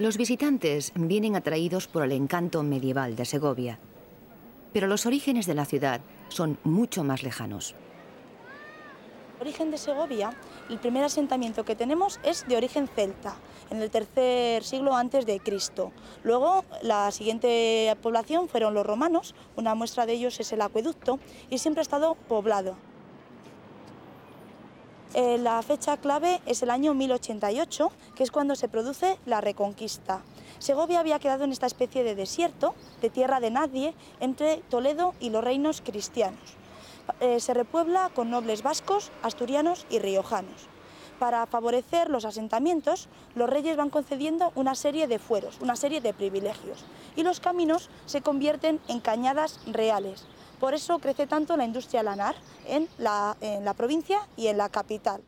Los visitantes vienen atraídos por el encanto medieval de Segovia, pero los orígenes de la ciudad son mucho más lejanos. Origen de Segovia, el primer asentamiento que tenemos es de origen celta, en el tercer siglo antes de Cristo. Luego, la siguiente población fueron los romanos, una muestra de ellos es el acueducto, y siempre ha estado poblado. Eh, la fecha clave es el año 1088, que es cuando se produce la Reconquista. Segovia había quedado en esta especie de desierto, de tierra de nadie, entre Toledo y los reinos cristianos. Eh, se repuebla con nobles vascos, asturianos y riojanos. Para favorecer los asentamientos, los reyes van concediendo una serie de fueros, una serie de privilegios, y los caminos se convierten en cañadas reales, por eso crece tanto la industria lanar en la, provincia y en la capital.